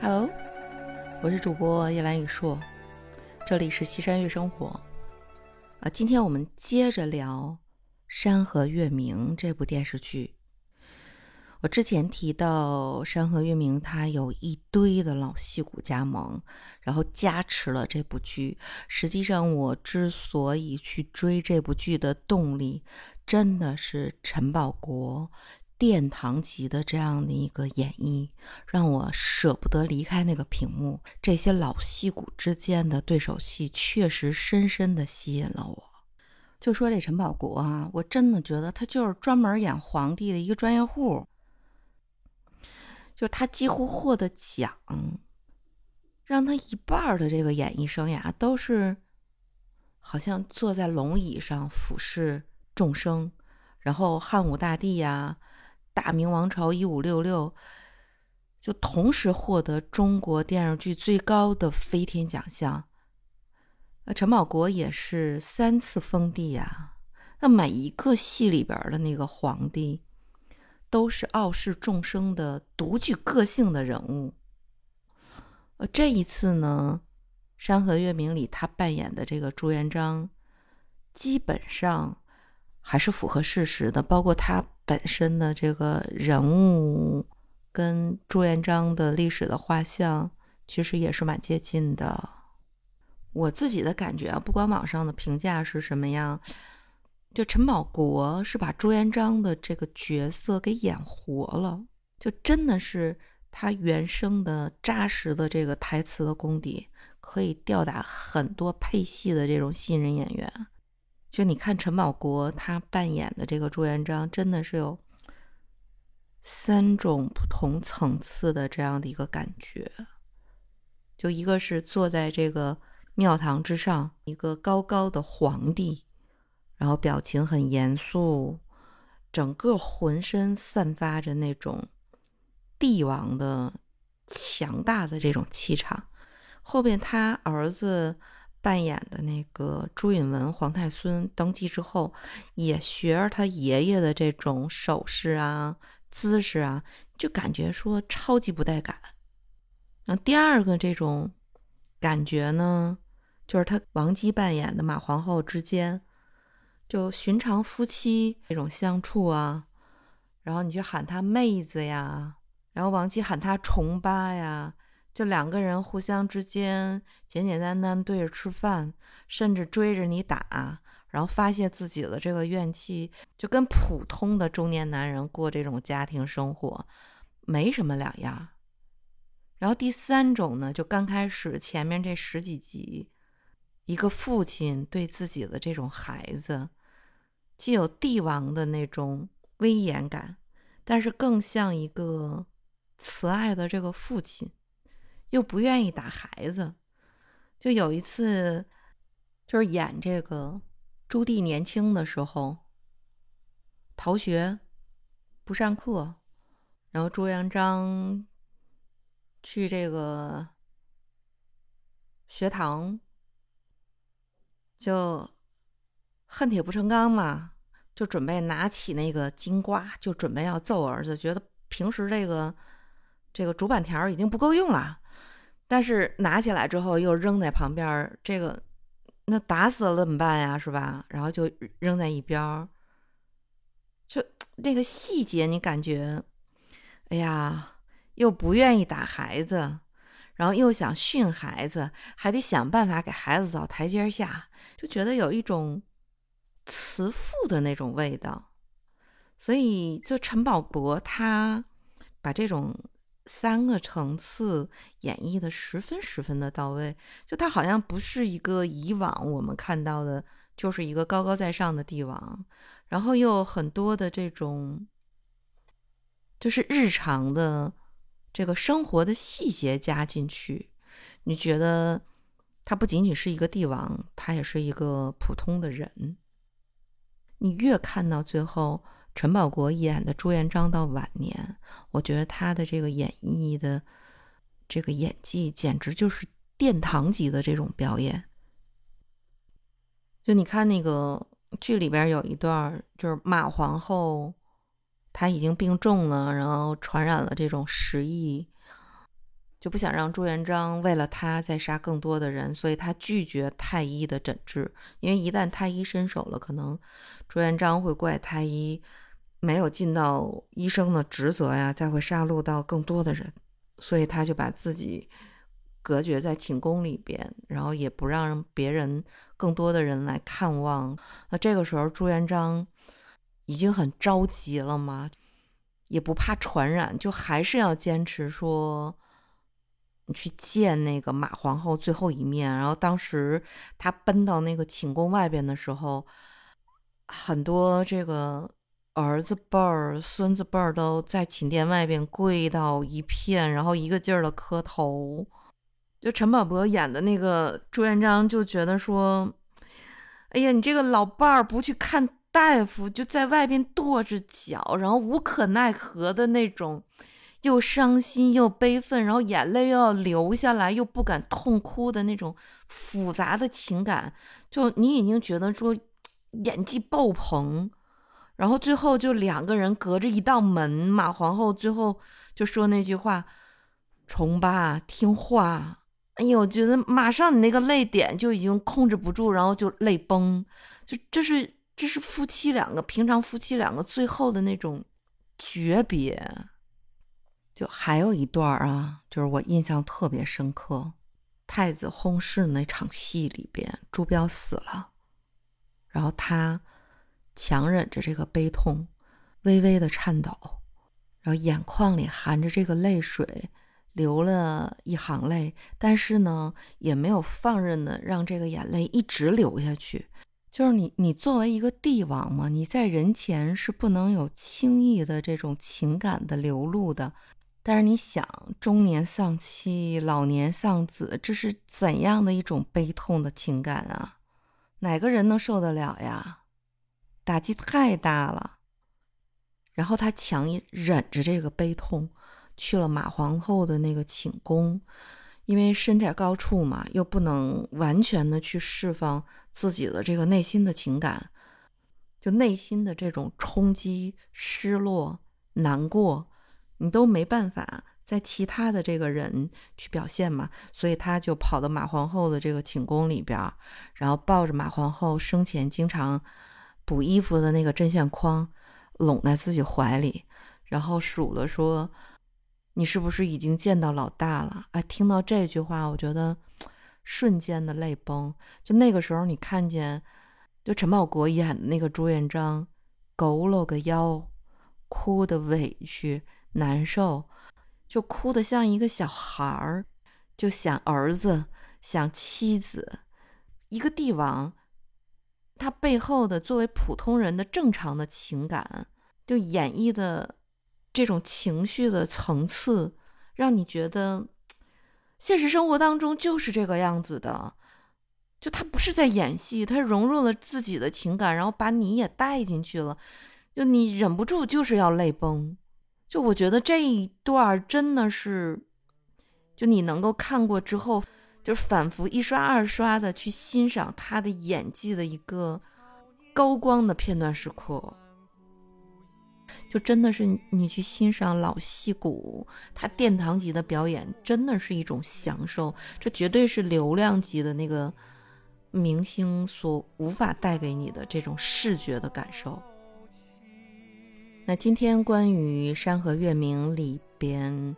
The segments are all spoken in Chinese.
Hello，我是主播叶兰雨硕，这里是西山月生活。啊，今天我们接着聊《山河月明》这部电视剧。我之前提到《山河月明》，它有一堆的老戏骨加盟，然后加持了这部剧。实际上，我之所以去追这部剧的动力，真的是陈宝国。殿堂级的这样的一个演绎，让我舍不得离开那个屏幕。这些老戏骨之间的对手戏，确实深深的吸引了我。就说这陈宝国啊，我真的觉得他就是专门演皇帝的一个专业户。就他几乎获的奖，让他一半的这个演艺生涯都是好像坐在龙椅上俯视众生，然后汉武大帝呀。大明王朝一五六六，就同时获得中国电视剧最高的飞天奖项。那陈宝国也是三次封帝呀。那每一个戏里边的那个皇帝，都是傲视众生的独具个性的人物。呃，这一次呢，《山河月明》里他扮演的这个朱元璋，基本上还是符合事实的，包括他。本身的这个人物跟朱元璋的历史的画像其实也是蛮接近的。我自己的感觉啊，不管网上的评价是什么样，就陈宝国是把朱元璋的这个角色给演活了，就真的是他原生的扎实的这个台词的功底，可以吊打很多配戏的这种新人演员。就你看陈宝国他扮演的这个朱元璋，真的是有三种不同层次的这样的一个感觉。就一个是坐在这个庙堂之上，一个高高的皇帝，然后表情很严肃，整个浑身散发着那种帝王的强大的这种气场。后边他儿子。扮演的那个朱允文皇太孙登基之后，也学着他爷爷的这种手势啊、姿势啊，就感觉说超级不带感。那第二个这种感觉呢，就是他王姬扮演的马皇后之间，就寻常夫妻这种相处啊，然后你去喊他妹子呀，然后王姬喊他重八呀。就两个人互相之间简简单单对着吃饭，甚至追着你打，然后发泄自己的这个怨气，就跟普通的中年男人过这种家庭生活没什么两样。然后第三种呢，就刚开始前面这十几集，一个父亲对自己的这种孩子，既有帝王的那种威严感，但是更像一个慈爱的这个父亲。又不愿意打孩子，就有一次，就是演这个朱棣年轻的时候，逃学不上课，然后朱元璋去这个学堂，就恨铁不成钢嘛，就准备拿起那个金瓜，就准备要揍儿子，觉得平时这个这个竹板条已经不够用了。但是拿起来之后又扔在旁边，这个那打死了怎么办呀？是吧？然后就扔在一边，就那个细节，你感觉，哎呀，又不愿意打孩子，然后又想训孩子，还得想办法给孩子找台阶下，就觉得有一种慈父的那种味道。所以，就陈宝国他把这种。三个层次演绎的十分十分的到位，就他好像不是一个以往我们看到的，就是一个高高在上的帝王，然后又很多的这种，就是日常的这个生活的细节加进去，你觉得他不仅仅是一个帝王，他也是一个普通的人。你越看到最后。陈宝国演的朱元璋到晚年，我觉得他的这个演绎的这个演技简直就是殿堂级的这种表演。就你看那个剧里边有一段，就是马皇后她已经病重了，然后传染了这种食疫，就不想让朱元璋为了他再杀更多的人，所以他拒绝太医的诊治，因为一旦太医伸手了，可能朱元璋会怪太医没有尽到医生的职责呀，再会杀戮到更多的人，所以他就把自己隔绝在寝宫里边，然后也不让别人更多的人来看望。那这个时候朱元璋已经很着急了嘛，也不怕传染，就还是要坚持说。去见那个马皇后最后一面，然后当时他奔到那个寝宫外边的时候，很多这个儿子辈儿、孙子辈儿都在寝殿外边跪到一片，然后一个劲儿的磕头。就陈宝国演的那个朱元璋就觉得说：“哎呀，你这个老伴儿不去看大夫，就在外边跺着脚，然后无可奈何的那种。”又伤心又悲愤，然后眼泪又要流下来，又不敢痛哭的那种复杂的情感，就你已经觉得说演技爆棚，然后最后就两个人隔着一道门，马皇后最后就说那句话：“重八听话。”哎呦，我觉得马上你那个泪点就已经控制不住，然后就泪崩，就这是这是夫妻两个平常夫妻两个最后的那种诀别。就还有一段啊，就是我印象特别深刻，太子薨逝那场戏里边，朱标死了，然后他强忍着这个悲痛，微微的颤抖，然后眼眶里含着这个泪水，流了一行泪，但是呢，也没有放任的让这个眼泪一直流下去。就是你，你作为一个帝王嘛，你在人前是不能有轻易的这种情感的流露的。但是你想，中年丧妻，老年丧子，这是怎样的一种悲痛的情感啊？哪个人能受得了呀？打击太大了。然后他强忍着这个悲痛，去了马皇后的那个寝宫，因为身在高处嘛，又不能完全的去释放自己的这个内心的情感，就内心的这种冲击、失落、难过。你都没办法在其他的这个人去表现嘛，所以他就跑到马皇后的这个寝宫里边，然后抱着马皇后生前经常补衣服的那个针线筐，拢在自己怀里，然后数了说：“你是不是已经见到老大了？”哎，听到这句话，我觉得瞬间的泪崩。就那个时候，你看见就陈宝国演的那个朱元璋，佝偻个腰，哭的委屈。难受，就哭得像一个小孩儿，就想儿子，想妻子。一个帝王，他背后的作为普通人的正常的情感，就演绎的这种情绪的层次，让你觉得现实生活当中就是这个样子的。就他不是在演戏，他融入了自己的情感，然后把你也带进去了，就你忍不住就是要泪崩。就我觉得这一段真的是，就你能够看过之后，就是反复一刷二刷的去欣赏他的演技的一个高光的片段时刻。就真的是你去欣赏老戏骨他殿堂级的表演，真的是一种享受。这绝对是流量级的那个明星所无法带给你的这种视觉的感受。那今天关于《山河月明》里边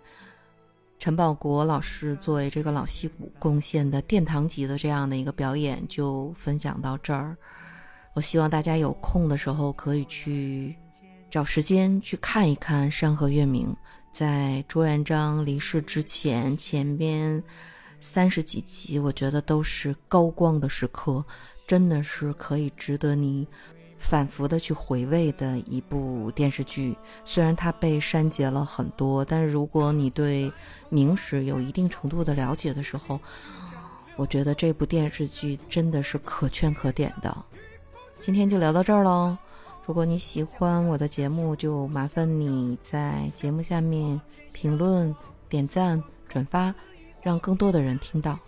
陈宝国老师作为这个老戏骨贡献的殿堂级的这样的一个表演，就分享到这儿。我希望大家有空的时候可以去找时间去看一看《山河月明》。在朱元璋离世之前，前边三十几集，我觉得都是高光的时刻，真的是可以值得你。反复的去回味的一部电视剧，虽然它被删节了很多，但是如果你对明史有一定程度的了解的时候，我觉得这部电视剧真的是可圈可点的。今天就聊到这儿喽，如果你喜欢我的节目，就麻烦你在节目下面评论、点赞、转发，让更多的人听到。